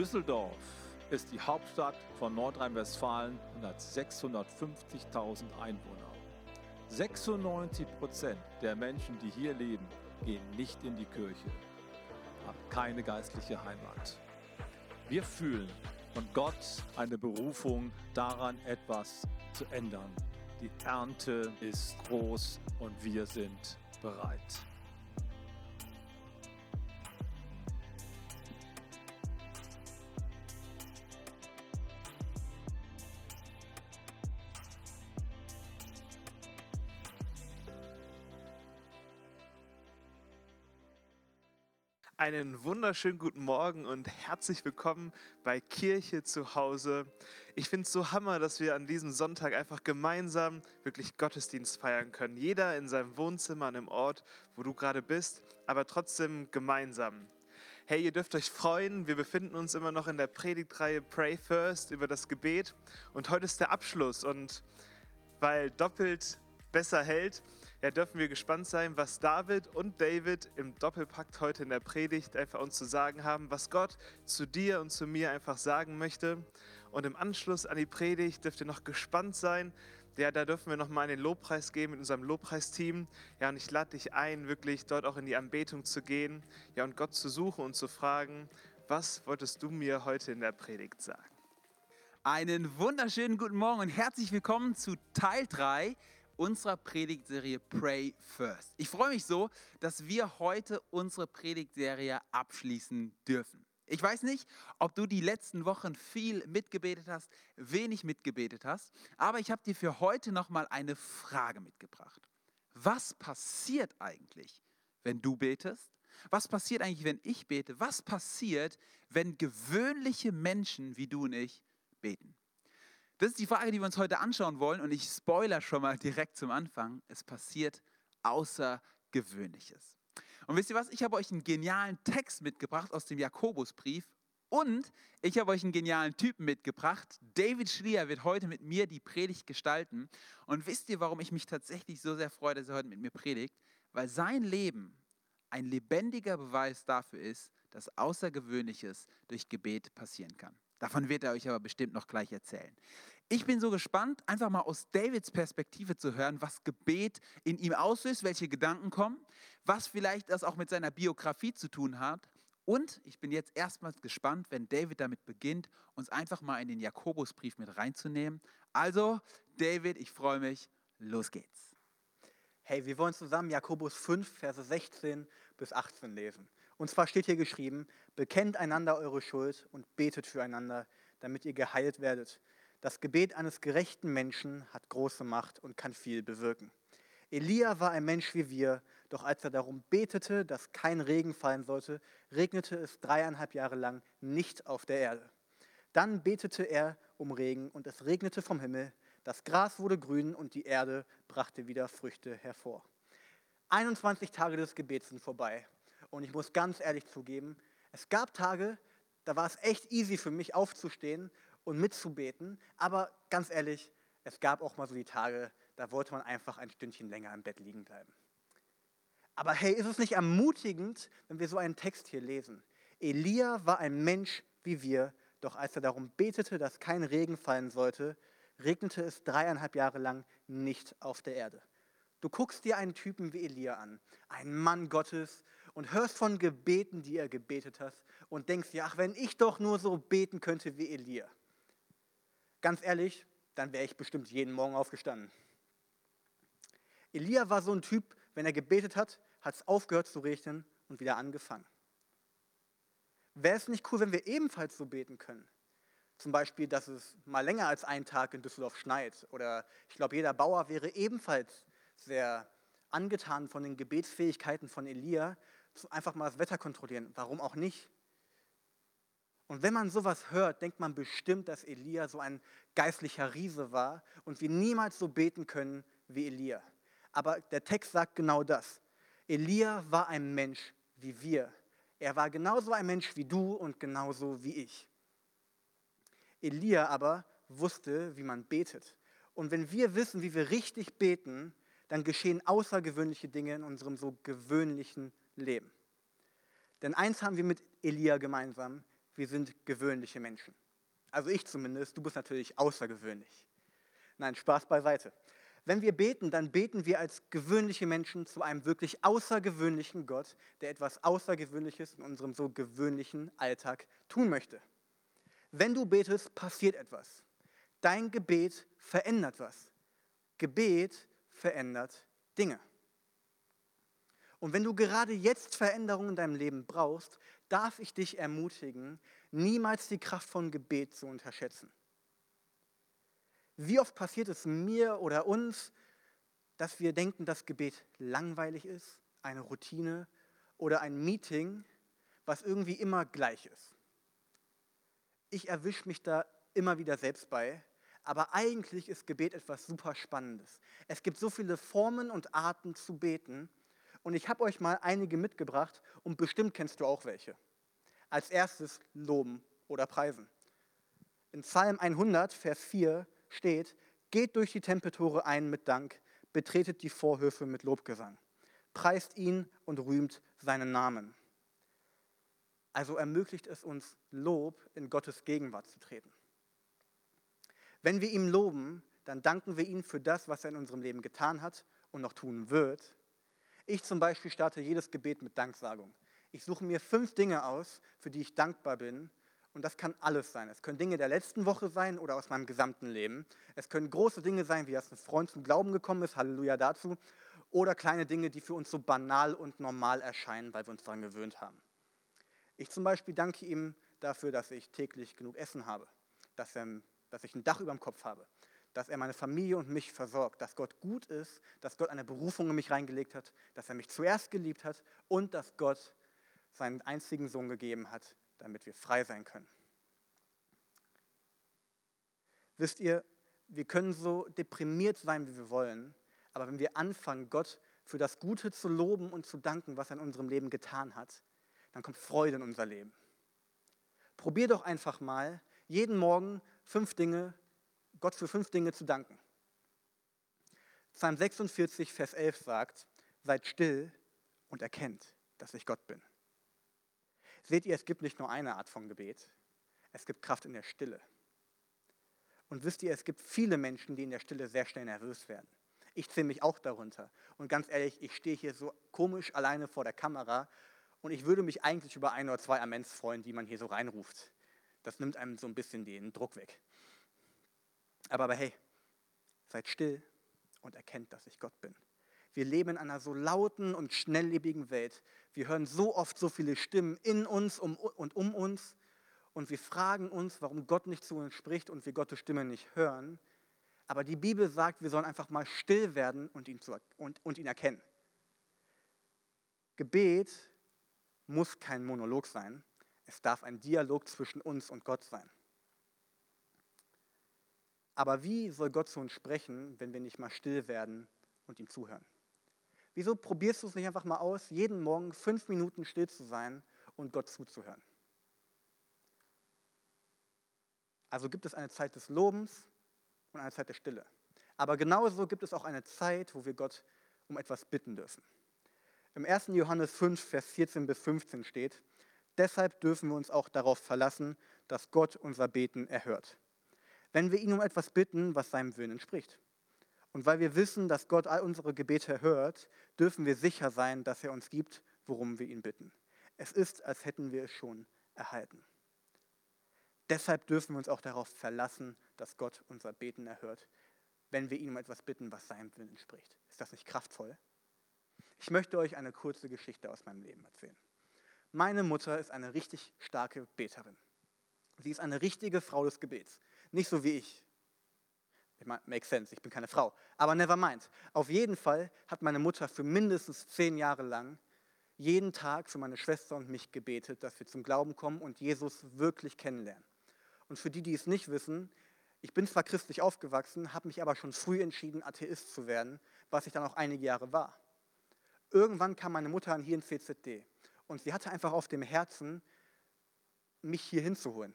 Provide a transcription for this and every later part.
Düsseldorf ist die Hauptstadt von Nordrhein-Westfalen und hat 650.000 Einwohner. 96 Prozent der Menschen, die hier leben, gehen nicht in die Kirche, haben keine geistliche Heimat. Wir fühlen von Gott eine Berufung daran, etwas zu ändern. Die Ernte ist groß und wir sind bereit. Einen wunderschönen guten Morgen und herzlich willkommen bei Kirche zu Hause. Ich finde es so hammer, dass wir an diesem Sonntag einfach gemeinsam wirklich Gottesdienst feiern können. Jeder in seinem Wohnzimmer, an dem Ort, wo du gerade bist, aber trotzdem gemeinsam. Hey, ihr dürft euch freuen. Wir befinden uns immer noch in der Predigtreihe Pray First über das Gebet. Und heute ist der Abschluss. Und weil doppelt besser hält, ja, dürfen wir gespannt sein, was David und David im Doppelpakt heute in der Predigt einfach uns zu sagen haben, was Gott zu dir und zu mir einfach sagen möchte. Und im Anschluss an die Predigt dürft ihr noch gespannt sein. Ja, da dürfen wir noch mal den Lobpreis geben mit unserem Lobpreisteam. Ja, und ich lade dich ein, wirklich dort auch in die Anbetung zu gehen, ja, und Gott zu suchen und zu fragen, was wolltest du mir heute in der Predigt sagen? Einen wunderschönen guten Morgen und herzlich willkommen zu Teil 3 unserer Predigtserie Pray First. Ich freue mich so, dass wir heute unsere Predigtserie abschließen dürfen. Ich weiß nicht, ob du die letzten Wochen viel mitgebetet hast, wenig mitgebetet hast, aber ich habe dir für heute noch mal eine Frage mitgebracht. Was passiert eigentlich, wenn du betest? Was passiert eigentlich, wenn ich bete? Was passiert, wenn gewöhnliche Menschen wie du und ich beten? Das ist die Frage, die wir uns heute anschauen wollen. Und ich spoiler schon mal direkt zum Anfang. Es passiert Außergewöhnliches. Und wisst ihr was? Ich habe euch einen genialen Text mitgebracht aus dem Jakobusbrief. Und ich habe euch einen genialen Typen mitgebracht. David Schlier wird heute mit mir die Predigt gestalten. Und wisst ihr, warum ich mich tatsächlich so sehr freue, dass er heute mit mir predigt? Weil sein Leben ein lebendiger Beweis dafür ist, dass Außergewöhnliches durch Gebet passieren kann. Davon wird er euch aber bestimmt noch gleich erzählen. Ich bin so gespannt, einfach mal aus Davids Perspektive zu hören, was Gebet in ihm auslöst, welche Gedanken kommen, was vielleicht das auch mit seiner Biografie zu tun hat. Und ich bin jetzt erstmals gespannt, wenn David damit beginnt, uns einfach mal in den Jakobusbrief mit reinzunehmen. Also, David, ich freue mich. Los geht's. Hey, wir wollen zusammen Jakobus 5, Verse 16 bis 18 lesen. Und zwar steht hier geschrieben, bekennt einander eure Schuld und betet füreinander, damit ihr geheilt werdet. Das Gebet eines gerechten Menschen hat große Macht und kann viel bewirken. Elia war ein Mensch wie wir, doch als er darum betete, dass kein Regen fallen sollte, regnete es dreieinhalb Jahre lang nicht auf der Erde. Dann betete er um Regen und es regnete vom Himmel, das Gras wurde grün und die Erde brachte wieder Früchte hervor. 21 Tage des Gebets sind vorbei und ich muss ganz ehrlich zugeben, es gab Tage, da war es echt easy für mich aufzustehen und mitzubeten. Aber ganz ehrlich, es gab auch mal so die Tage, da wollte man einfach ein Stündchen länger im Bett liegen bleiben. Aber hey, ist es nicht ermutigend, wenn wir so einen Text hier lesen? Elia war ein Mensch wie wir, doch als er darum betete, dass kein Regen fallen sollte, regnete es dreieinhalb Jahre lang nicht auf der Erde. Du guckst dir einen Typen wie Elia an, einen Mann Gottes, und hörst von Gebeten, die er gebetet hat, und denkst ja, ach, wenn ich doch nur so beten könnte wie Elia. Ganz ehrlich, dann wäre ich bestimmt jeden Morgen aufgestanden. Elia war so ein Typ, wenn er gebetet hat, hat es aufgehört zu regnen und wieder angefangen. Wäre es nicht cool, wenn wir ebenfalls so beten können? Zum Beispiel, dass es mal länger als einen Tag in Düsseldorf schneit. Oder ich glaube, jeder Bauer wäre ebenfalls sehr angetan von den Gebetsfähigkeiten von Elia, einfach mal das Wetter kontrollieren. Warum auch nicht? Und wenn man sowas hört, denkt man bestimmt, dass Elia so ein geistlicher Riese war und wir niemals so beten können wie Elia. Aber der Text sagt genau das. Elia war ein Mensch wie wir. Er war genauso ein Mensch wie du und genauso wie ich. Elia aber wusste, wie man betet. Und wenn wir wissen, wie wir richtig beten, dann geschehen außergewöhnliche Dinge in unserem so gewöhnlichen Leben. Denn eins haben wir mit Elia gemeinsam. wir sind gewöhnliche Menschen. Also ich zumindest, du bist natürlich außergewöhnlich. Nein, Spaß beiseite. Wenn wir beten, dann beten wir als gewöhnliche Menschen zu einem wirklich außergewöhnlichen Gott, der etwas Außergewöhnliches in unserem so gewöhnlichen Alltag tun möchte. Wenn du betest, passiert etwas. Dein Gebet verändert was. Gebet verändert Dinge. Und wenn du gerade jetzt Veränderungen in deinem Leben brauchst, darf ich dich ermutigen, niemals die Kraft von Gebet zu unterschätzen. Wie oft passiert es mir oder uns, dass wir denken, dass Gebet langweilig ist, eine Routine oder ein Meeting, was irgendwie immer gleich ist. Ich erwische mich da immer wieder selbst bei, aber eigentlich ist Gebet etwas super Spannendes. Es gibt so viele Formen und Arten zu beten und ich habe euch mal einige mitgebracht und bestimmt kennst du auch welche. Als erstes loben oder preisen. In Psalm 100, Vers 4 steht, geht durch die Tempeltore ein mit Dank, betretet die Vorhöfe mit Lobgesang, preist ihn und rühmt seinen Namen. Also ermöglicht es uns, Lob in Gottes Gegenwart zu treten. Wenn wir ihm loben, dann danken wir ihm für das, was er in unserem Leben getan hat und noch tun wird. Ich zum Beispiel starte jedes Gebet mit Danksagung. Ich suche mir fünf Dinge aus, für die ich dankbar bin und das kann alles sein. Es können Dinge der letzten Woche sein oder aus meinem gesamten Leben. Es können große Dinge sein, wie dass ein Freund zum Glauben gekommen ist, Halleluja dazu. Oder kleine Dinge, die für uns so banal und normal erscheinen, weil wir uns daran gewöhnt haben. Ich zum Beispiel danke ihm dafür, dass ich täglich genug Essen habe, dass, dass ich ein Dach über dem Kopf habe, dass er meine Familie und mich versorgt, dass Gott gut ist, dass Gott eine Berufung in mich reingelegt hat, dass er mich zuerst geliebt hat und dass Gott seinen einzigen Sohn gegeben hat, damit wir frei sein können. Wisst ihr, wir können so deprimiert sein, wie wir wollen, aber wenn wir anfangen, Gott für das Gute zu loben und zu danken, was er in unserem Leben getan hat, dann kommt Freude in unser Leben. Probier doch einfach mal, jeden Morgen fünf Dinge, Gott für fünf Dinge zu danken. Psalm 46, Vers 11 sagt, seid still und erkennt, dass ich Gott bin. Seht ihr, es gibt nicht nur eine Art von Gebet, es gibt Kraft in der Stille. Und wisst ihr, es gibt viele Menschen, die in der Stille sehr schnell nervös werden. Ich zähle mich auch darunter. Und ganz ehrlich, ich stehe hier so komisch alleine vor der Kamera und ich würde mich eigentlich über ein oder zwei Amens freuen, die man hier so reinruft. Das nimmt einem so ein bisschen den Druck weg. Aber, aber hey, seid still und erkennt, dass ich Gott bin. Wir leben in einer so lauten und schnelllebigen Welt. Wir hören so oft so viele Stimmen in uns und um uns. Und wir fragen uns, warum Gott nicht zu uns spricht und wir Gottes Stimme nicht hören. Aber die Bibel sagt, wir sollen einfach mal still werden und ihn, zu, und, und ihn erkennen. Gebet muss kein Monolog sein. Es darf ein Dialog zwischen uns und Gott sein. Aber wie soll Gott zu uns sprechen, wenn wir nicht mal still werden und ihm zuhören? Wieso probierst du es nicht einfach mal aus, jeden Morgen fünf Minuten still zu sein und Gott zuzuhören? Also gibt es eine Zeit des Lobens und eine Zeit der Stille. Aber genauso gibt es auch eine Zeit, wo wir Gott um etwas bitten dürfen. Im 1. Johannes 5, Vers 14 bis 15 steht, deshalb dürfen wir uns auch darauf verlassen, dass Gott unser Beten erhört. Wenn wir ihn um etwas bitten, was seinem Willen entspricht. Und weil wir wissen, dass Gott all unsere Gebete hört, dürfen wir sicher sein, dass er uns gibt, worum wir ihn bitten. Es ist, als hätten wir es schon erhalten. Deshalb dürfen wir uns auch darauf verlassen, dass Gott unser Beten erhört, wenn wir ihn um etwas bitten, was seinem Willen entspricht. Ist das nicht kraftvoll? Ich möchte euch eine kurze Geschichte aus meinem Leben erzählen. Meine Mutter ist eine richtig starke Beterin. Sie ist eine richtige Frau des Gebets. Nicht so wie ich. Ich meine, makes sense, ich bin keine Frau. Aber never mind. Auf jeden Fall hat meine Mutter für mindestens zehn Jahre lang jeden Tag für meine Schwester und mich gebetet, dass wir zum Glauben kommen und Jesus wirklich kennenlernen. Und für die, die es nicht wissen, ich bin zwar christlich aufgewachsen, habe mich aber schon früh entschieden, Atheist zu werden, was ich dann auch einige Jahre war. Irgendwann kam meine Mutter an hier in CZD und sie hatte einfach auf dem Herzen, mich hier hinzuholen.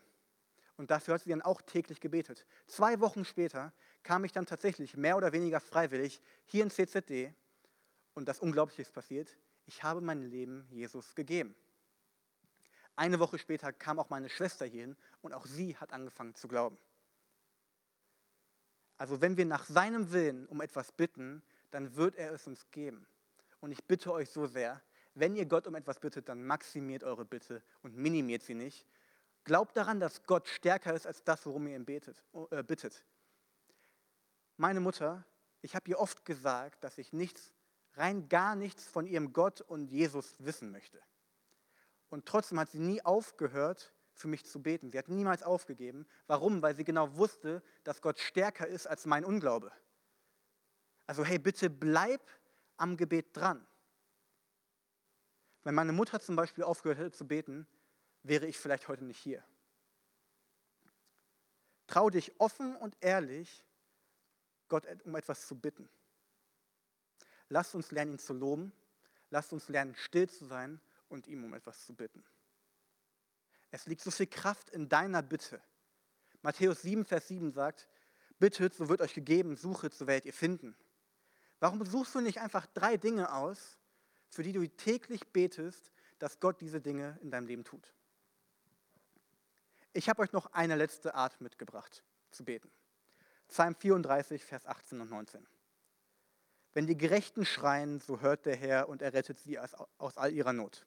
Und dafür hat sie dann auch täglich gebetet. Zwei Wochen später kam ich dann tatsächlich mehr oder weniger freiwillig hier in CZD und das Unglaubliche ist passiert. Ich habe mein Leben Jesus gegeben. Eine Woche später kam auch meine Schwester hierhin und auch sie hat angefangen zu glauben. Also wenn wir nach seinem Willen um etwas bitten, dann wird er es uns geben. Und ich bitte euch so sehr, wenn ihr Gott um etwas bittet, dann maximiert eure Bitte und minimiert sie nicht. Glaubt daran, dass Gott stärker ist als das, worum ihr ihn betet, äh, bittet. Meine Mutter, ich habe ihr oft gesagt, dass ich nichts, rein gar nichts von ihrem Gott und Jesus wissen möchte. Und trotzdem hat sie nie aufgehört, für mich zu beten. Sie hat niemals aufgegeben. Warum? Weil sie genau wusste, dass Gott stärker ist als mein Unglaube. Also hey, bitte bleib am Gebet dran. Wenn meine Mutter zum Beispiel aufgehört hätte zu beten, wäre ich vielleicht heute nicht hier. Trau dich offen und ehrlich, Gott um etwas zu bitten. Lasst uns lernen, ihn zu loben. Lasst uns lernen, still zu sein und ihm um etwas zu bitten. Es liegt so viel Kraft in deiner Bitte. Matthäus 7, Vers 7 sagt, bittet, so wird euch gegeben, suchet, so werdet ihr finden. Warum suchst du nicht einfach drei Dinge aus, für die du täglich betest, dass Gott diese Dinge in deinem Leben tut? Ich habe euch noch eine letzte Art mitgebracht zu beten. Psalm 34, Vers 18 und 19. Wenn die Gerechten schreien, so hört der Herr und er rettet sie aus all ihrer Not.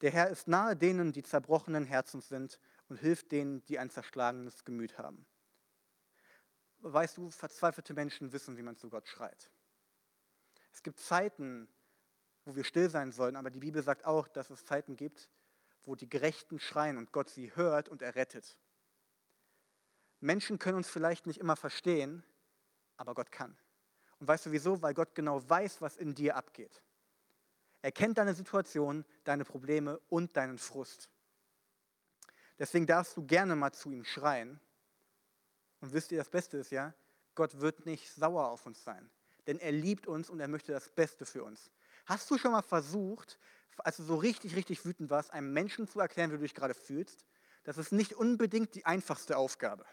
Der Herr ist nahe denen, die zerbrochenen Herzens sind und hilft denen, die ein zerschlagenes Gemüt haben. Weißt du, verzweifelte Menschen wissen, wie man zu Gott schreit. Es gibt Zeiten, wo wir still sein sollen, aber die Bibel sagt auch, dass es Zeiten gibt, wo die Gerechten schreien und Gott sie hört und er rettet. Menschen können uns vielleicht nicht immer verstehen, aber Gott kann. Und weißt du wieso? Weil Gott genau weiß, was in dir abgeht. Er kennt deine Situation, deine Probleme und deinen Frust. Deswegen darfst du gerne mal zu ihm schreien. Und wisst ihr, das Beste ist ja, Gott wird nicht sauer auf uns sein. Denn er liebt uns und er möchte das Beste für uns. Hast du schon mal versucht, als du so richtig, richtig wütend warst, einem Menschen zu erklären, wie du dich gerade fühlst? Das ist nicht unbedingt die einfachste Aufgabe.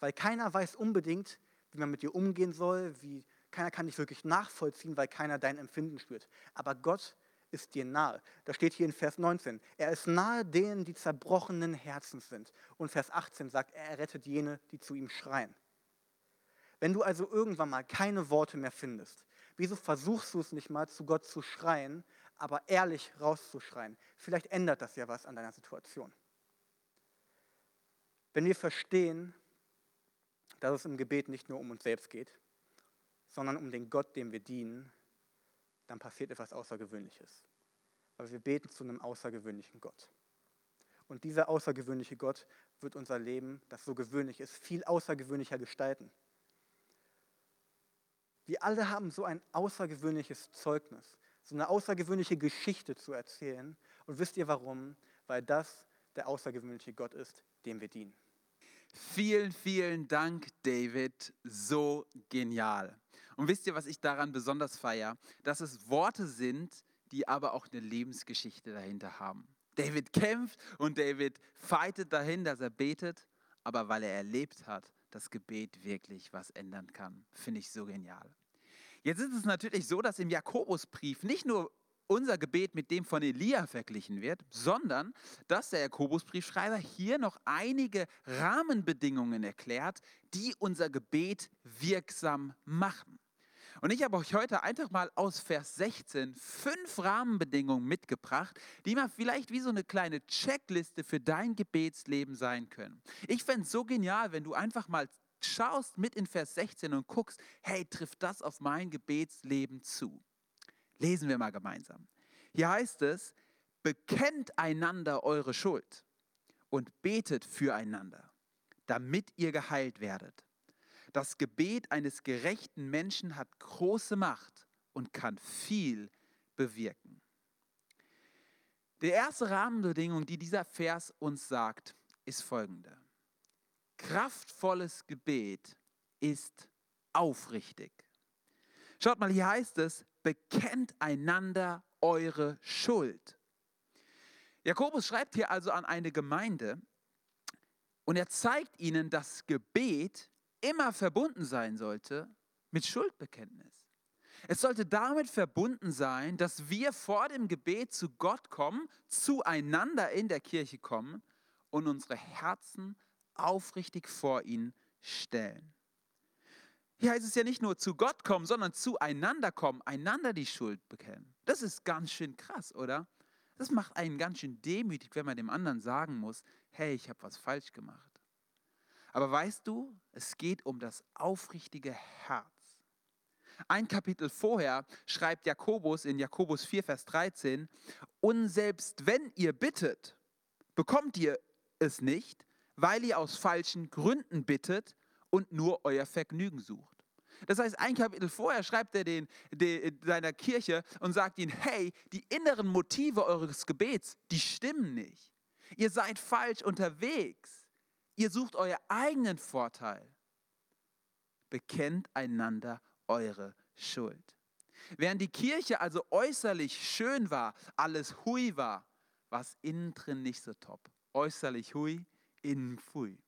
Weil keiner weiß unbedingt, wie man mit dir umgehen soll, wie, keiner kann dich wirklich nachvollziehen, weil keiner dein Empfinden spürt. Aber Gott ist dir nahe. Da steht hier in Vers 19, er ist nahe denen, die zerbrochenen Herzens sind. Und Vers 18 sagt, er rettet jene, die zu ihm schreien. Wenn du also irgendwann mal keine Worte mehr findest, wieso versuchst du es nicht mal, zu Gott zu schreien, aber ehrlich rauszuschreien? Vielleicht ändert das ja was an deiner Situation. Wenn wir verstehen, dass es im Gebet nicht nur um uns selbst geht, sondern um den Gott, dem wir dienen, dann passiert etwas Außergewöhnliches. Weil wir beten zu einem außergewöhnlichen Gott. Und dieser außergewöhnliche Gott wird unser Leben, das so gewöhnlich ist, viel außergewöhnlicher gestalten. Wir alle haben so ein außergewöhnliches Zeugnis, so eine außergewöhnliche Geschichte zu erzählen. Und wisst ihr warum? Weil das der außergewöhnliche Gott ist, dem wir dienen. Vielen, vielen Dank, David. So genial. Und wisst ihr, was ich daran besonders feiere? Dass es Worte sind, die aber auch eine Lebensgeschichte dahinter haben. David kämpft und David fightet dahin, dass er betet, aber weil er erlebt hat, dass Gebet wirklich was ändern kann. Finde ich so genial. Jetzt ist es natürlich so, dass im Jakobusbrief nicht nur unser Gebet mit dem von Elia verglichen wird, sondern dass der Jakobusbriefschreiber hier noch einige Rahmenbedingungen erklärt, die unser Gebet wirksam machen. Und ich habe euch heute einfach mal aus Vers 16 fünf Rahmenbedingungen mitgebracht, die mal vielleicht wie so eine kleine Checkliste für dein Gebetsleben sein können. Ich fände es so genial, wenn du einfach mal schaust mit in Vers 16 und guckst, hey, trifft das auf mein Gebetsleben zu? Lesen wir mal gemeinsam. Hier heißt es, bekennt einander eure Schuld und betet füreinander, damit ihr geheilt werdet. Das Gebet eines gerechten Menschen hat große Macht und kann viel bewirken. Die erste Rahmenbedingung, die dieser Vers uns sagt, ist folgende. Kraftvolles Gebet ist aufrichtig. Schaut mal, hier heißt es, bekennt einander eure Schuld. Jakobus schreibt hier also an eine Gemeinde und er zeigt ihnen, dass Gebet immer verbunden sein sollte mit Schuldbekenntnis. Es sollte damit verbunden sein, dass wir vor dem Gebet zu Gott kommen, zueinander in der Kirche kommen und unsere Herzen aufrichtig vor ihn stellen. Hier heißt es ja nicht nur zu Gott kommen, sondern zueinander kommen, einander die Schuld bekennen. Das ist ganz schön krass, oder? Das macht einen ganz schön demütig, wenn man dem anderen sagen muss, hey, ich habe was falsch gemacht. Aber weißt du, es geht um das aufrichtige Herz. Ein Kapitel vorher schreibt Jakobus in Jakobus 4, Vers 13, und selbst wenn ihr bittet, bekommt ihr es nicht, weil ihr aus falschen Gründen bittet und nur euer Vergnügen sucht. Das heißt, ein Kapitel vorher schreibt er den, den, seiner Kirche und sagt ihnen, hey, die inneren Motive eures Gebets, die stimmen nicht. Ihr seid falsch unterwegs. Ihr sucht euer eigenen Vorteil. Bekennt einander eure Schuld. Während die Kirche also äußerlich schön war, alles hui war, war es innen drin nicht so top. Äußerlich hui, innen pfui.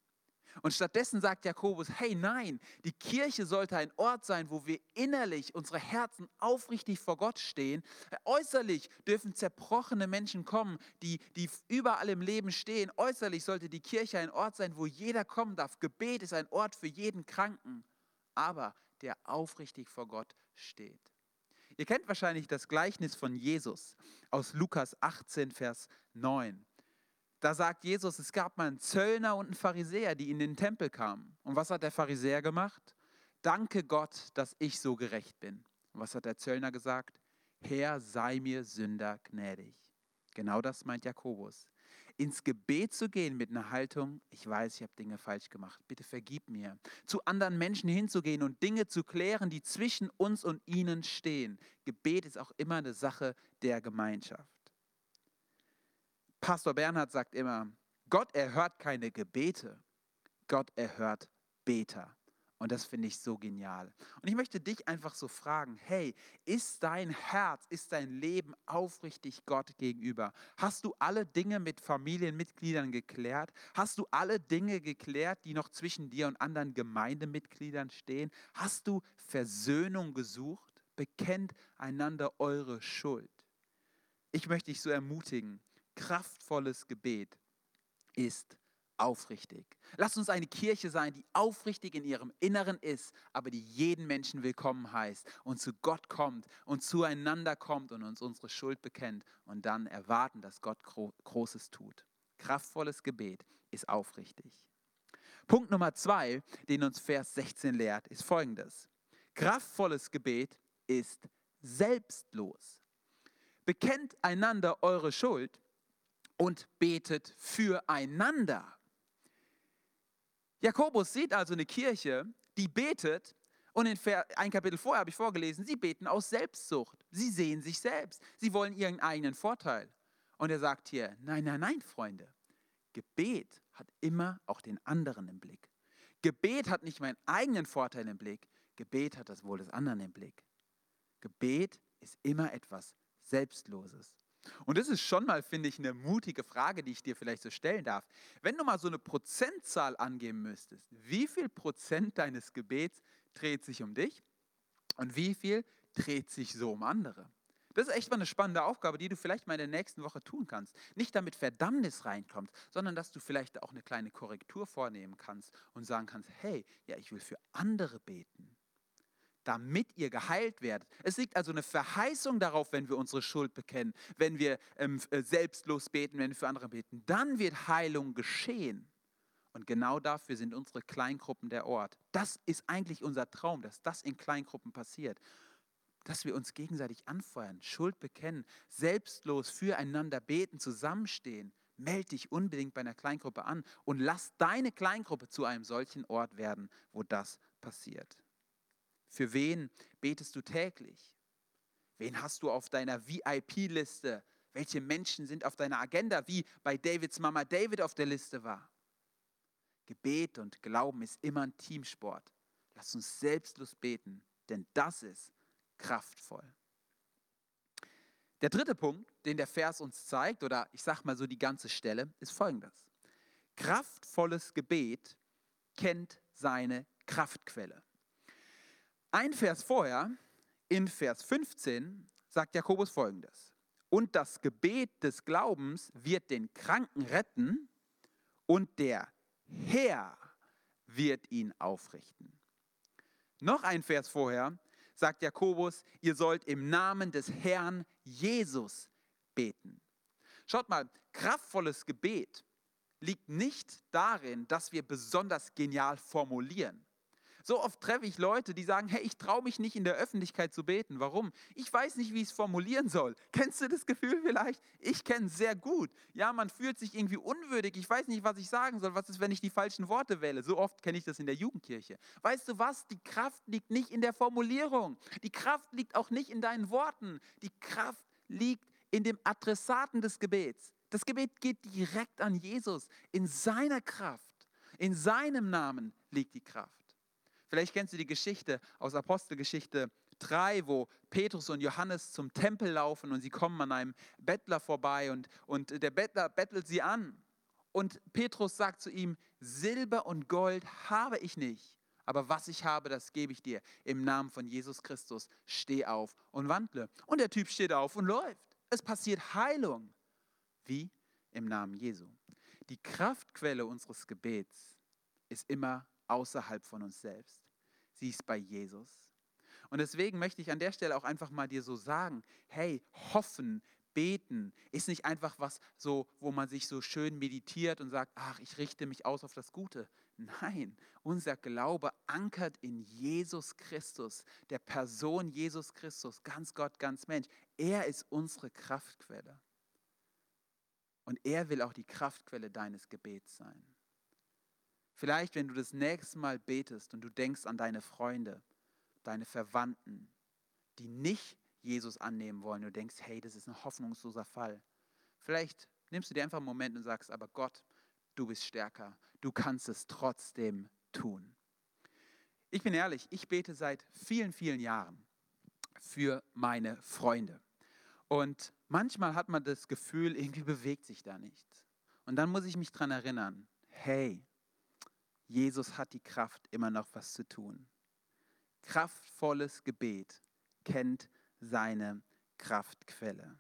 Und stattdessen sagt Jakobus, hey nein, die Kirche sollte ein Ort sein, wo wir innerlich unsere Herzen aufrichtig vor Gott stehen. Äußerlich dürfen zerbrochene Menschen kommen, die, die überall im Leben stehen. Äußerlich sollte die Kirche ein Ort sein, wo jeder kommen darf. Gebet ist ein Ort für jeden Kranken, aber der aufrichtig vor Gott steht. Ihr kennt wahrscheinlich das Gleichnis von Jesus aus Lukas 18, Vers 9. Da sagt Jesus, es gab mal einen Zöllner und einen Pharisäer, die in den Tempel kamen. Und was hat der Pharisäer gemacht? Danke Gott, dass ich so gerecht bin. Und was hat der Zöllner gesagt? Herr, sei mir Sünder gnädig. Genau das meint Jakobus. Ins Gebet zu gehen mit einer Haltung, ich weiß, ich habe Dinge falsch gemacht, bitte vergib mir. Zu anderen Menschen hinzugehen und Dinge zu klären, die zwischen uns und ihnen stehen. Gebet ist auch immer eine Sache der Gemeinschaft. Pastor Bernhard sagt immer, Gott erhört keine Gebete, Gott erhört Beter. Und das finde ich so genial. Und ich möchte dich einfach so fragen, hey, ist dein Herz, ist dein Leben aufrichtig Gott gegenüber? Hast du alle Dinge mit Familienmitgliedern geklärt? Hast du alle Dinge geklärt, die noch zwischen dir und anderen Gemeindemitgliedern stehen? Hast du Versöhnung gesucht? Bekennt einander eure Schuld. Ich möchte dich so ermutigen, kraftvolles Gebet ist aufrichtig. Lass uns eine Kirche sein, die aufrichtig in ihrem Inneren ist, aber die jeden Menschen willkommen heißt und zu Gott kommt und zueinander kommt und uns unsere Schuld bekennt und dann erwarten, dass Gott Großes tut. Kraftvolles Gebet ist aufrichtig. Punkt Nummer zwei, den uns Vers 16 lehrt, ist folgendes. Kraftvolles Gebet ist selbstlos. Bekennt einander eure Schuld und betet füreinander. Jakobus sieht also eine Kirche, die betet und in ein Kapitel vorher habe ich vorgelesen, sie beten aus Selbstsucht. Sie sehen sich selbst. Sie wollen ihren eigenen Vorteil. Und er sagt hier, nein, nein, nein, Freunde. Gebet hat immer auch den anderen im Blick. Gebet hat nicht meinen eigenen Vorteil im Blick. Gebet hat das Wohl des anderen im Blick. Gebet ist immer etwas Selbstloses. Und das ist schon mal, finde ich, eine mutige Frage, die ich dir vielleicht so stellen darf. Wenn du mal so eine Prozentzahl angeben müsstest, wie viel Prozent deines Gebets dreht sich um dich und wie viel dreht sich so um andere? Das ist echt mal eine spannende Aufgabe, die du vielleicht mal in der nächsten Woche tun kannst. Nicht damit Verdammnis reinkommt, sondern dass du vielleicht auch eine kleine Korrektur vornehmen kannst und sagen kannst, hey, ja, ich will für andere beten damit ihr geheilt werdet. Es liegt also eine Verheißung darauf, wenn wir unsere Schuld bekennen, wenn wir ähm, äh, selbstlos beten, wenn wir für andere beten. Dann wird Heilung geschehen. Und genau dafür sind unsere Kleingruppen der Ort. Das ist eigentlich unser Traum, dass das in Kleingruppen passiert. Dass wir uns gegenseitig anfeuern, Schuld bekennen, selbstlos füreinander beten, zusammenstehen. Meld dich unbedingt bei einer Kleingruppe an und lass deine Kleingruppe zu einem solchen Ort werden, wo das passiert. Für wen betest du täglich? Wen hast du auf deiner VIP-Liste? Welche Menschen sind auf deiner Agenda, wie bei Davids Mama David auf der Liste war? Gebet und Glauben ist immer ein Teamsport. Lass uns selbstlos beten, denn das ist kraftvoll. Der dritte Punkt, den der Vers uns zeigt, oder ich sage mal so die ganze Stelle, ist folgendes. Kraftvolles Gebet kennt seine Kraftquelle. Ein Vers vorher In Vers 15 sagt Jakobus folgendes. Und das Gebet des Glaubens wird den Kranken retten und der Herr wird ihn aufrichten. Noch ein Vers vorher sagt Jakobus, ihr sollt im Namen des Herrn Jesus beten. Schaut mal, kraftvolles Gebet liegt nicht darin, dass wir besonders genial formulieren. So oft treffe ich Leute, die sagen, hey, ich traue mich nicht in der Öffentlichkeit zu beten. Warum? Ich weiß nicht, wie ich es formulieren soll. Kennst du das Gefühl vielleicht? Ich kenne es sehr gut. Ja, man fühlt sich irgendwie unwürdig. Ich weiß nicht, was ich sagen soll. Was ist, wenn ich die falschen Worte wähle? So oft kenne ich das in der Jugendkirche. Weißt du was? Die Kraft liegt nicht in der Formulierung. Die Kraft liegt auch nicht in deinen Worten. Die Kraft liegt in dem Adressaten des Gebets. Das Gebet geht direkt an Jesus. In seiner Kraft, in seinem Namen liegt die Kraft. Vielleicht kennst du die Geschichte aus Apostelgeschichte 3, wo Petrus und Johannes zum Tempel laufen und sie kommen an einem Bettler vorbei und, und der Bettler bettelt sie an. Und Petrus sagt zu ihm, Silber und Gold habe ich nicht, aber was ich habe, das gebe ich dir. Im Namen von Jesus Christus, steh auf und wandle. Und der Typ steht auf und läuft. Es passiert Heilung. Wie? Im Namen Jesu. Die Kraftquelle unseres Gebets ist immer außerhalb von uns selbst. Sie ist bei Jesus. Und deswegen möchte ich an der Stelle auch einfach mal dir so sagen, hey, hoffen, beten ist nicht einfach was so, wo man sich so schön meditiert und sagt, ach, ich richte mich aus auf das Gute. Nein, unser Glaube ankert in Jesus Christus, der Person Jesus Christus, ganz Gott, ganz Mensch. Er ist unsere Kraftquelle. Und er will auch die Kraftquelle deines Gebets sein. Vielleicht, wenn du das nächste Mal betest und du denkst an deine Freunde, deine Verwandten, die nicht Jesus annehmen wollen, du denkst, hey, das ist ein hoffnungsloser Fall. Vielleicht nimmst du dir einfach einen Moment und sagst, aber Gott, du bist stärker, du kannst es trotzdem tun. Ich bin ehrlich, ich bete seit vielen, vielen Jahren für meine Freunde. Und manchmal hat man das Gefühl, irgendwie bewegt sich da nichts. Und dann muss ich mich daran erinnern, hey, Jesus hat die Kraft, immer noch was zu tun. Kraftvolles Gebet kennt seine Kraftquelle.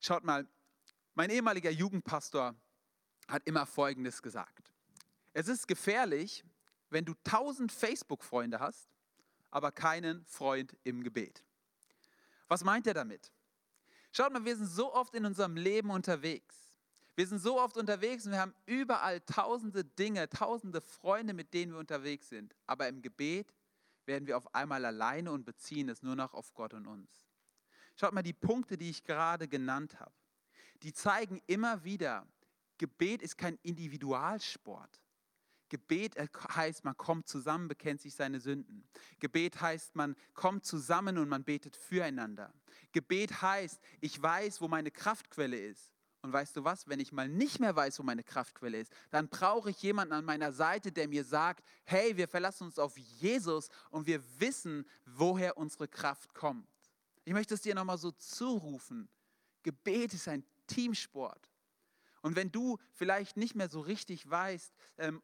Schaut mal, mein ehemaliger Jugendpastor hat immer Folgendes gesagt. Es ist gefährlich, wenn du tausend Facebook-Freunde hast, aber keinen Freund im Gebet. Was meint er damit? Schaut mal, wir sind so oft in unserem Leben unterwegs. Wir sind so oft unterwegs und wir haben überall tausende Dinge, tausende Freunde, mit denen wir unterwegs sind. Aber im Gebet werden wir auf einmal alleine und beziehen es nur noch auf Gott und uns. Schaut mal, die Punkte, die ich gerade genannt habe, die zeigen immer wieder, Gebet ist kein Individualsport. Gebet heißt, man kommt zusammen, bekennt sich seine Sünden. Gebet heißt, man kommt zusammen und man betet füreinander. Gebet heißt, ich weiß, wo meine Kraftquelle ist. Und weißt du was, wenn ich mal nicht mehr weiß, wo meine Kraftquelle ist, dann brauche ich jemanden an meiner Seite, der mir sagt, hey, wir verlassen uns auf Jesus und wir wissen, woher unsere Kraft kommt. Ich möchte es dir nochmal so zurufen. Gebet ist ein Teamsport. Und wenn du vielleicht nicht mehr so richtig weißt, ähm,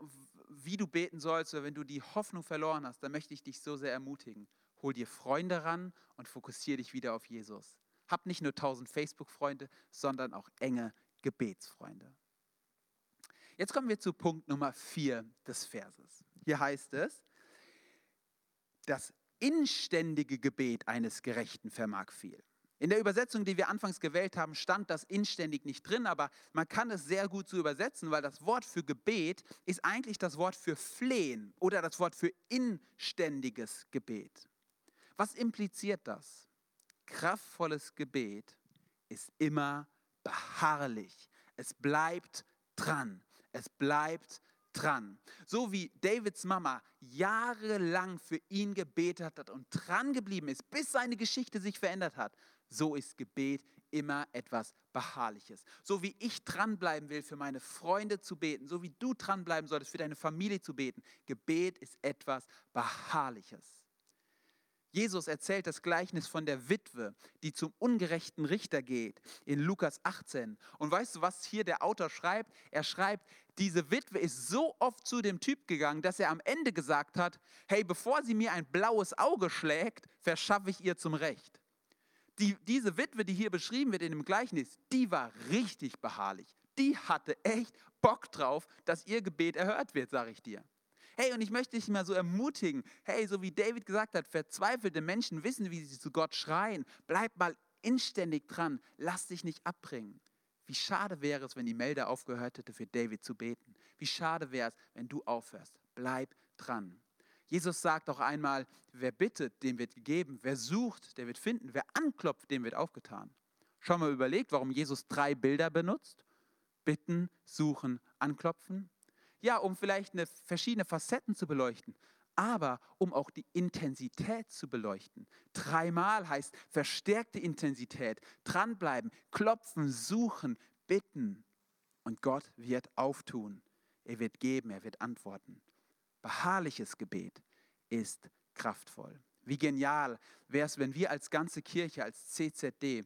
wie du beten sollst oder wenn du die Hoffnung verloren hast, dann möchte ich dich so sehr ermutigen. Hol dir Freunde ran und fokussiere dich wieder auf Jesus. Hab nicht nur 1000 Facebook-Freunde, sondern auch enge Gebetsfreunde. Jetzt kommen wir zu Punkt Nummer 4 des Verses. Hier heißt es, das inständige Gebet eines Gerechten vermag viel. In der Übersetzung, die wir anfangs gewählt haben, stand das inständig nicht drin, aber man kann es sehr gut so übersetzen, weil das Wort für Gebet ist eigentlich das Wort für Flehen oder das Wort für inständiges Gebet. Was impliziert das? Kraftvolles Gebet ist immer beharrlich. Es bleibt dran. Es bleibt dran. So wie Davids Mama jahrelang für ihn gebetet hat und dran geblieben ist, bis seine Geschichte sich verändert hat, so ist Gebet immer etwas Beharrliches. So wie ich dranbleiben will, für meine Freunde zu beten, so wie du dranbleiben solltest, für deine Familie zu beten. Gebet ist etwas Beharrliches. Jesus erzählt das Gleichnis von der Witwe, die zum ungerechten Richter geht, in Lukas 18. Und weißt du, was hier der Autor schreibt? Er schreibt, diese Witwe ist so oft zu dem Typ gegangen, dass er am Ende gesagt hat, hey, bevor sie mir ein blaues Auge schlägt, verschaffe ich ihr zum Recht. Die, diese Witwe, die hier beschrieben wird in dem Gleichnis, die war richtig beharrlich. Die hatte echt Bock drauf, dass ihr Gebet erhört wird, sage ich dir. Hey, und ich möchte dich mal so ermutigen. Hey, so wie David gesagt hat, verzweifelte Menschen wissen, wie sie zu Gott schreien. Bleib mal inständig dran. Lass dich nicht abbringen. Wie schade wäre es, wenn die Melder aufgehört hätte, für David zu beten. Wie schade wäre es, wenn du aufhörst. Bleib dran. Jesus sagt auch einmal, wer bittet, dem wird gegeben. Wer sucht, der wird finden. Wer anklopft, dem wird aufgetan. Schon mal überlegt, warum Jesus drei Bilder benutzt? Bitten, suchen, anklopfen. Ja, um vielleicht eine, verschiedene Facetten zu beleuchten, aber um auch die Intensität zu beleuchten. Dreimal heißt verstärkte Intensität, dranbleiben, klopfen, suchen, bitten. Und Gott wird auftun. Er wird geben, er wird antworten. Beharrliches Gebet ist kraftvoll. Wie genial wäre es, wenn wir als ganze Kirche, als CZD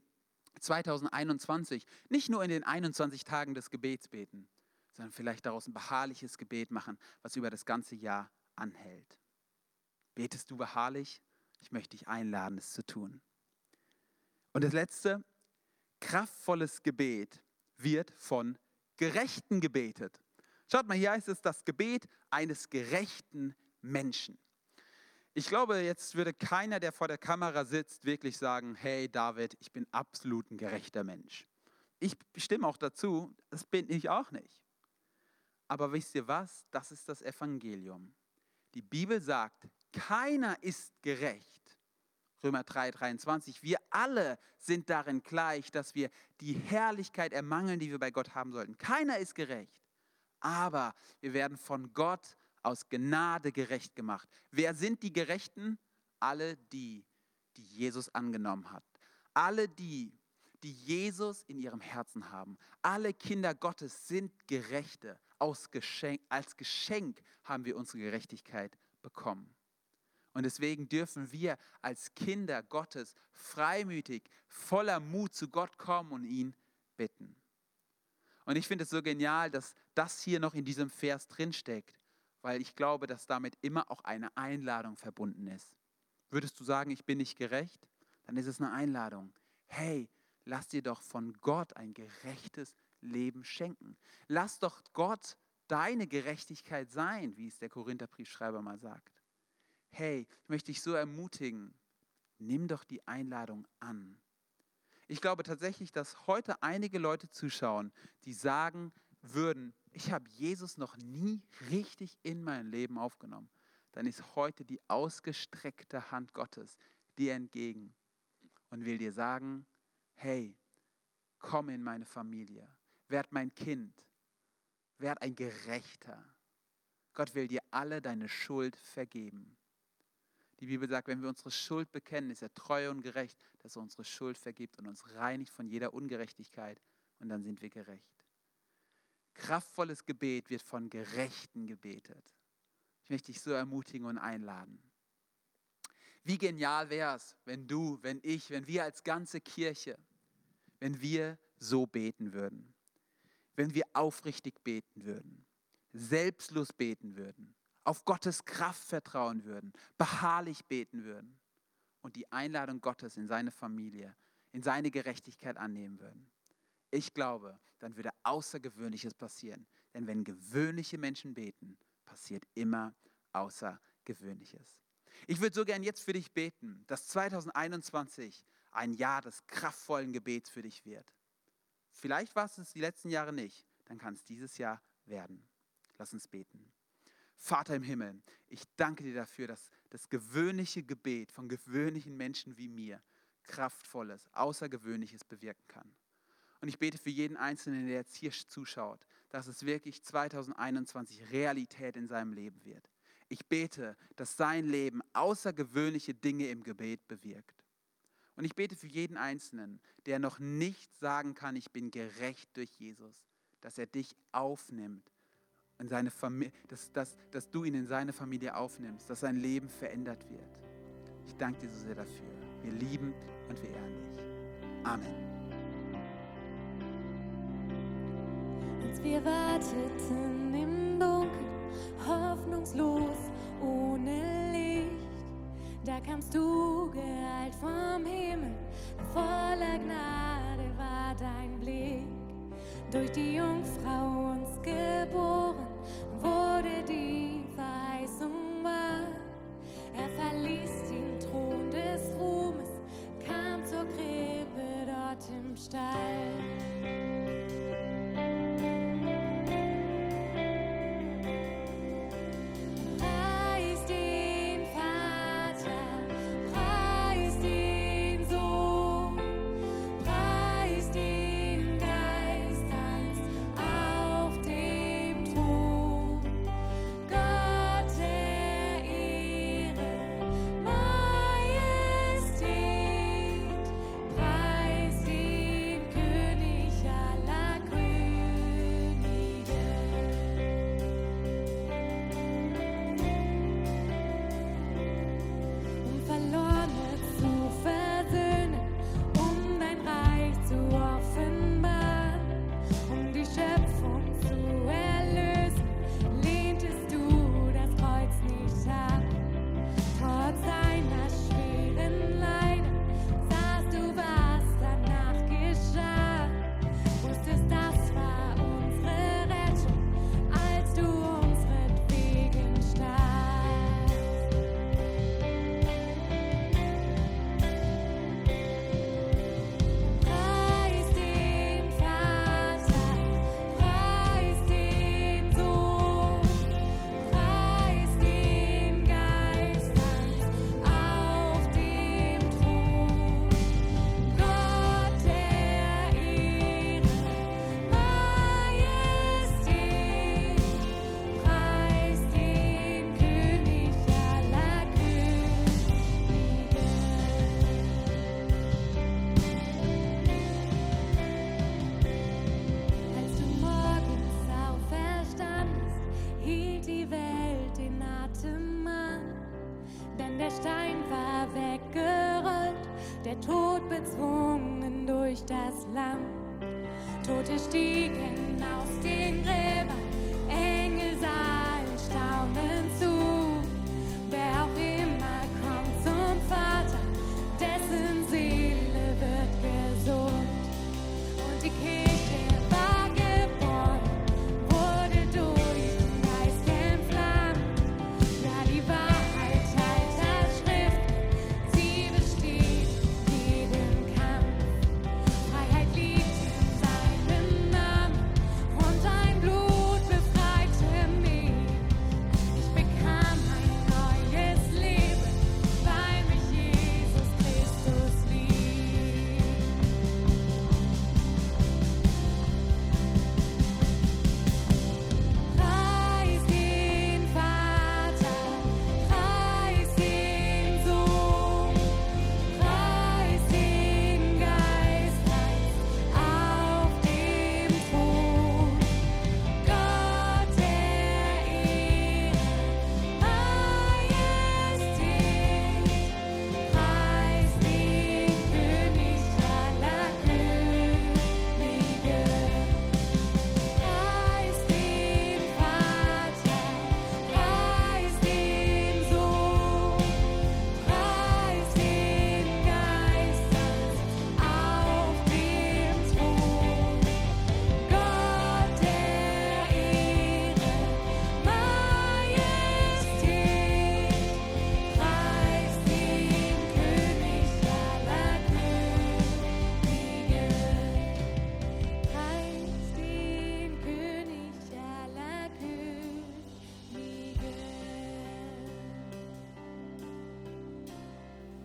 2021 nicht nur in den 21 Tagen des Gebets beten, sondern vielleicht daraus ein beharrliches Gebet machen, was über das ganze Jahr anhält. Betest du beharrlich? Ich möchte dich einladen, es zu tun. Und das letzte, kraftvolles Gebet wird von Gerechten gebetet. Schaut mal, hier heißt es das Gebet eines gerechten Menschen. Ich glaube, jetzt würde keiner, der vor der Kamera sitzt, wirklich sagen, hey David, ich bin absolut ein gerechter Mensch. Ich stimme auch dazu, das bin ich auch nicht. Aber wisst ihr was? Das ist das Evangelium. Die Bibel sagt, keiner ist gerecht. Römer 3, 23. Wir alle sind darin gleich, dass wir die Herrlichkeit ermangeln, die wir bei Gott haben sollten. Keiner ist gerecht. Aber wir werden von Gott aus Gnade gerecht gemacht. Wer sind die Gerechten? Alle die, die Jesus angenommen hat. Alle die, die Jesus in ihrem Herzen haben. Alle Kinder Gottes sind Gerechte. Geschenk, als Geschenk haben wir unsere Gerechtigkeit bekommen. Und deswegen dürfen wir als Kinder Gottes freimütig, voller Mut zu Gott kommen und ihn bitten. Und ich finde es so genial, dass das hier noch in diesem Vers drinsteckt, weil ich glaube, dass damit immer auch eine Einladung verbunden ist. Würdest du sagen, ich bin nicht gerecht? Dann ist es eine Einladung. Hey, lass dir doch von Gott ein gerechtes Leben schenken. Lass doch Gott deine Gerechtigkeit sein, wie es der Korintherbriefschreiber mal sagt. Hey, ich möchte dich so ermutigen, nimm doch die Einladung an. Ich glaube tatsächlich, dass heute einige Leute zuschauen, die sagen würden, ich habe Jesus noch nie richtig in mein Leben aufgenommen. Dann ist heute die ausgestreckte Hand Gottes dir entgegen und will dir sagen, hey, komm in meine Familie, werd mein Kind, werd ein Gerechter. Gott will dir alle deine Schuld vergeben. Die Bibel sagt, wenn wir unsere Schuld bekennen, ist er treu und gerecht, dass er unsere Schuld vergibt und uns reinigt von jeder Ungerechtigkeit und dann sind wir gerecht. Kraftvolles Gebet wird von Gerechten gebetet. Ich möchte dich so ermutigen und einladen. Wie genial wäre es, wenn du, wenn ich, wenn wir als ganze Kirche wenn wir so beten würden. Wenn wir aufrichtig beten würden, selbstlos beten würden, auf Gottes Kraft vertrauen würden, beharrlich beten würden und die Einladung Gottes in seine Familie, in seine Gerechtigkeit annehmen würden. Ich glaube, dann würde Außergewöhnliches passieren. Denn wenn gewöhnliche Menschen beten, passiert immer Außergewöhnliches. Ich würde so gern jetzt für dich beten, dass 2021 ein Jahr des kraftvollen Gebets für dich wird. Vielleicht war es die letzten Jahre nicht, dann kann es dieses Jahr werden. Lass uns beten. Vater im Himmel, ich danke dir dafür, dass das gewöhnliche Gebet von gewöhnlichen Menschen wie mir kraftvolles, außergewöhnliches bewirken kann. Und ich bete für jeden Einzelnen, der jetzt hier zuschaut, dass es wirklich 2021 Realität in seinem Leben wird. Ich bete, dass sein Leben außergewöhnliche Dinge im Gebet bewirkt. Und ich bete für jeden Einzelnen, der noch nicht sagen kann, ich bin gerecht durch Jesus, dass er dich aufnimmt, in seine dass, dass, dass du ihn in seine Familie aufnimmst, dass sein Leben verändert wird. Ich danke dir so sehr dafür. Wir lieben und wir ehren dich. Amen. Als wir warteten im Dunkeln, hoffnungslos, ohne Licht, da kamst du geeilt vom Himmel, voller Gnade war dein Blick. Durch die Jungfrau uns geboren,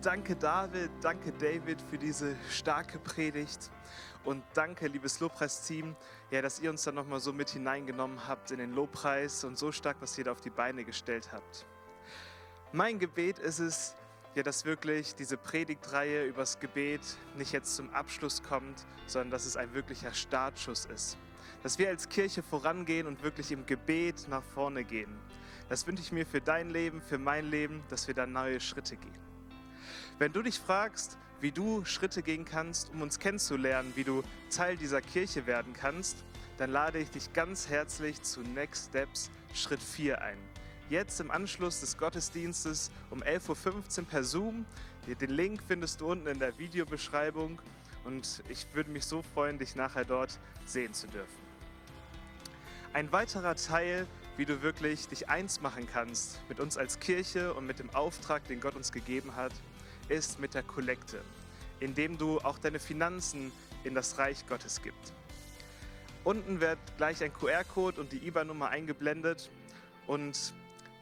Danke David, danke David für diese starke Predigt und danke liebes Lobpreisteam, ja, dass ihr uns dann nochmal so mit hineingenommen habt in den Lobpreis und so stark, was ihr da auf die Beine gestellt habt. Mein Gebet ist es, ja, dass wirklich diese Predigtreihe übers Gebet nicht jetzt zum Abschluss kommt, sondern dass es ein wirklicher Startschuss ist. Dass wir als Kirche vorangehen und wirklich im Gebet nach vorne gehen. Das wünsche ich mir für dein Leben, für mein Leben, dass wir da neue Schritte gehen. Wenn du dich fragst, wie du Schritte gehen kannst, um uns kennenzulernen, wie du Teil dieser Kirche werden kannst, dann lade ich dich ganz herzlich zu Next Steps Schritt 4 ein. Jetzt im Anschluss des Gottesdienstes um 11.15 Uhr per Zoom. Den Link findest du unten in der Videobeschreibung und ich würde mich so freuen, dich nachher dort sehen zu dürfen. Ein weiterer Teil, wie du wirklich dich eins machen kannst mit uns als Kirche und mit dem Auftrag, den Gott uns gegeben hat, ist mit der Kollekte, indem du auch deine Finanzen in das Reich Gottes gibst. Unten wird gleich ein QR-Code und die IBAN-Nummer eingeblendet und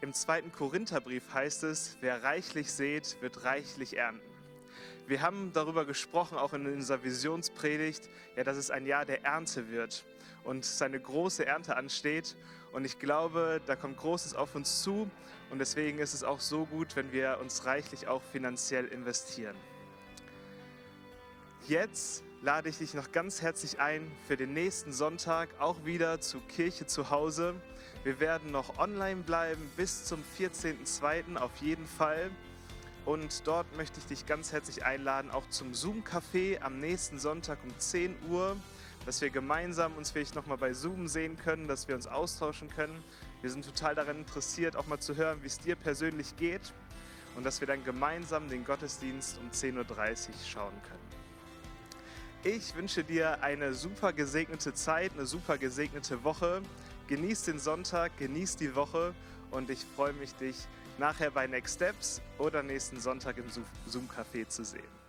im zweiten Korintherbrief heißt es, wer reichlich sät, wird reichlich ernten. Wir haben darüber gesprochen, auch in unserer Visionspredigt, ja, dass es ein Jahr der Ernte wird und seine große Ernte ansteht. Und ich glaube, da kommt Großes auf uns zu. Und deswegen ist es auch so gut, wenn wir uns reichlich auch finanziell investieren. Jetzt lade ich dich noch ganz herzlich ein für den nächsten Sonntag auch wieder zur Kirche zu Hause. Wir werden noch online bleiben bis zum 14.02. auf jeden Fall. Und dort möchte ich dich ganz herzlich einladen, auch zum Zoom-Café am nächsten Sonntag um 10 Uhr, dass wir gemeinsam uns vielleicht nochmal bei Zoom sehen können, dass wir uns austauschen können. Wir sind total daran interessiert, auch mal zu hören, wie es dir persönlich geht und dass wir dann gemeinsam den Gottesdienst um 10.30 Uhr schauen können. Ich wünsche dir eine super gesegnete Zeit, eine super gesegnete Woche. Genieß den Sonntag, genieß die Woche und ich freue mich, dich nachher bei Next Steps oder nächsten Sonntag im Zoom-Café zu sehen.